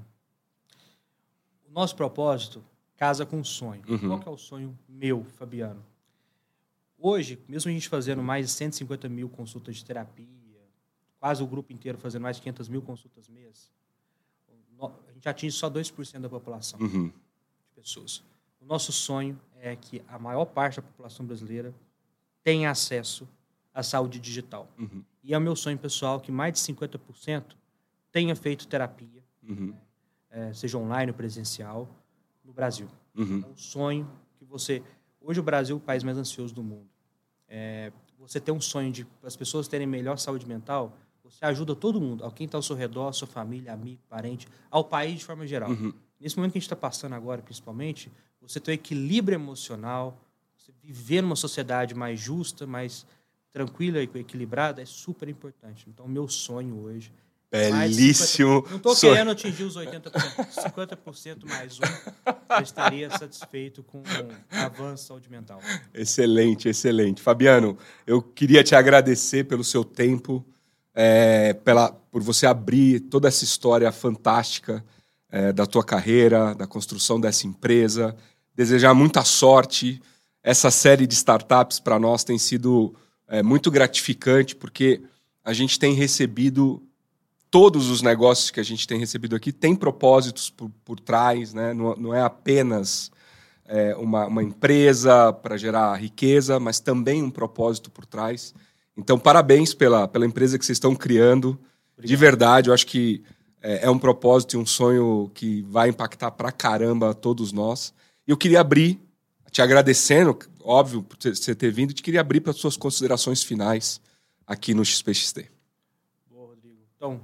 O nosso propósito casa com o sonho. Uhum. Qual que é o sonho meu, Fabiano? Hoje, mesmo a gente fazendo mais de 150 mil consultas de terapia, quase o grupo inteiro fazendo mais de 500 mil consultas mês, a gente atinge só 2% da população Uhum. de pessoas. O nosso sonho é que a maior parte da população brasileira tenha acesso à saúde digital. Uhum. E é o meu sonho pessoal que mais de 50% tenha feito terapia, Uhum. eh, seja online ou presencial, no Brasil. Uhum. É um sonho que você. Hoje o Brasil é o país mais ansioso do mundo. É, você ter um sonho de as pessoas terem melhor saúde mental, você ajuda todo mundo, ao quem está ao seu redor, sua família, amigo, parente, ao país de forma geral. Uhum. Nesse momento que a gente está passando agora, principalmente, você ter o equilíbrio emocional, você viver numa sociedade mais justa, mais tranquila e equilibrada, é super importante. Então, o meu sonho hoje Belíssimo. 50%. Não estou querendo atingir os 80%. 50% mais um, eu estaria satisfeito com o avanço de saúde mental. Excelente, excelente. Fabiano, eu queria te agradecer pelo seu tempo, é, pela, por você abrir toda essa história fantástica é, da tua carreira, da construção dessa empresa. Desejar muita sorte. Essa série de startups para nós tem sido é, muito gratificante, porque a gente tem recebido todos os negócios que a gente tem recebido aqui têm propósitos por, por trás, né? não, não é apenas é, uma, uma empresa para gerar riqueza, mas também um propósito por trás. Então, parabéns pela, pela empresa que vocês estão criando. De verdade, eu acho que é, é um propósito e um sonho que vai impactar pra caramba todos nós. E eu queria abrir, te agradecendo, óbvio, por você ter vindo, te queria abrir para suas considerações finais aqui no XPXT. Boa, Rodrigo. Então,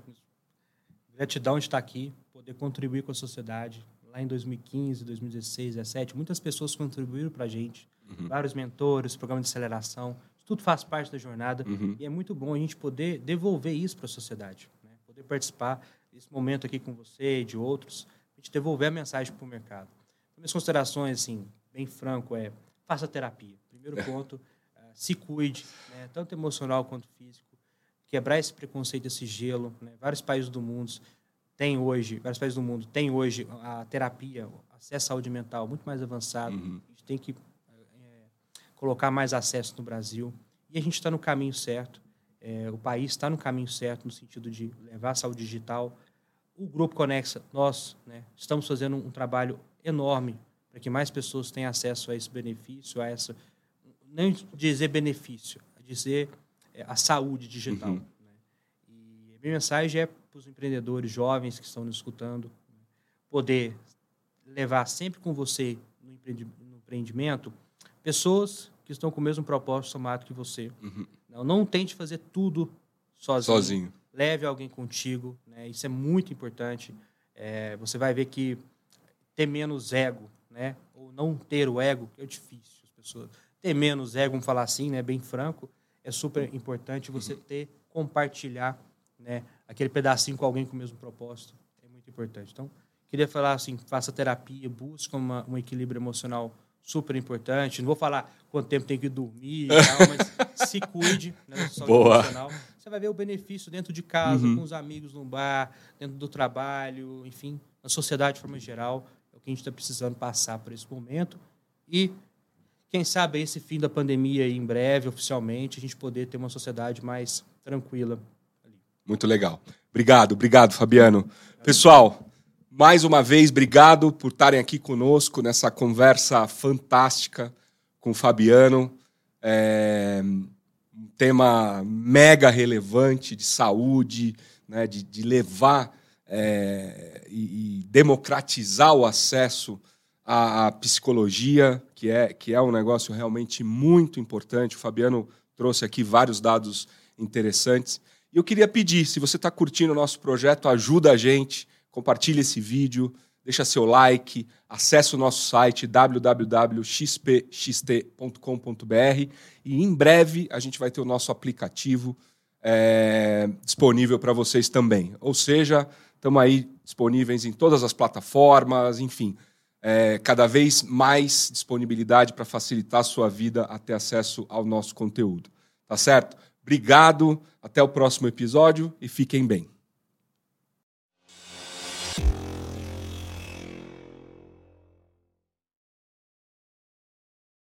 gratidão de estar aqui, poder contribuir com a sociedade. Lá em 2015, 2016, 2017, muitas pessoas contribuíram para a gente. Vários mentores, programa de aceleração. Tudo faz parte da jornada. Uhum. E é muito bom a gente poder devolver isso para a sociedade. né? Poder participar desse momento aqui com você e de outros. A gente devolver a mensagem para o mercado. Então, minhas considerações, assim, bem franco, é faça terapia. Primeiro ponto, eh, se cuide, né? tanto emocional quanto físico quebrar esse preconceito, esse gelo. Né? Vários países do mundo têm hoje, vários países do mundo têm hoje a terapia, acesso à saúde mental muito mais avançado. Uhum. A gente tem que eh, colocar mais acesso no Brasil e a gente está no caminho certo. Eh, o país está no caminho certo no sentido de levar a saúde digital. O Grupo Conexa, nós, né, estamos fazendo um trabalho enorme para que mais pessoas tenham acesso a esse benefício, a essa não dizer benefício, dizer é, a saúde digital. Uhum. né? E a minha mensagem é para os empreendedores jovens que estão nos escutando, né, poder levar sempre com você no empreendimento pessoas que estão com o mesmo propósito somado que você. Uhum. Não, não tente fazer tudo sozinho. Sozinho. Leve alguém contigo, né? isso é muito importante. É, você vai ver que ter menos ego, né? ou não ter o ego, que é difícil. As pessoas ter menos ego, vamos falar assim, né? bem franco, é super importante você ter, compartilhar né? aquele pedacinho com alguém com o mesmo propósito. É muito importante. Então, queria falar assim, faça terapia, busque uma, um equilíbrio emocional super importante. Não vou falar quanto tempo tem que dormir tal, mas se cuide né, Boa. emocional. Você vai ver o benefício dentro de casa, Uhum. com os amigos no bar, dentro do trabalho, enfim, na sociedade de forma geral. É o que a gente está precisando passar por esse momento. E, quem sabe, esse fim da pandemia aí, em breve, oficialmente, a gente poder ter uma sociedade mais tranquila. Muito legal. Obrigado, obrigado, Fabiano. Pessoal, mais uma vez, obrigado por estarem aqui conosco nessa conversa fantástica com o Fabiano. É, um tema mega relevante de saúde, né, de, de levar é, e, e, democratizar o acesso à, à, psicologia, que é, que é um negócio realmente muito importante. O Fabiano trouxe aqui vários dados interessantes. E eu queria pedir, se você está curtindo o nosso projeto, ajuda a gente compartilhe esse vídeo, deixa seu like, acesse o nosso site www.xpxt.com.br e em breve a gente vai ter o nosso aplicativo é, disponível para vocês também. Ou seja, estamos aí disponíveis em todas as plataformas, enfim, é, cada vez mais disponibilidade para facilitar a sua vida a ter acesso ao nosso conteúdo. Tá certo? Obrigado, até o próximo episódio e fiquem bem.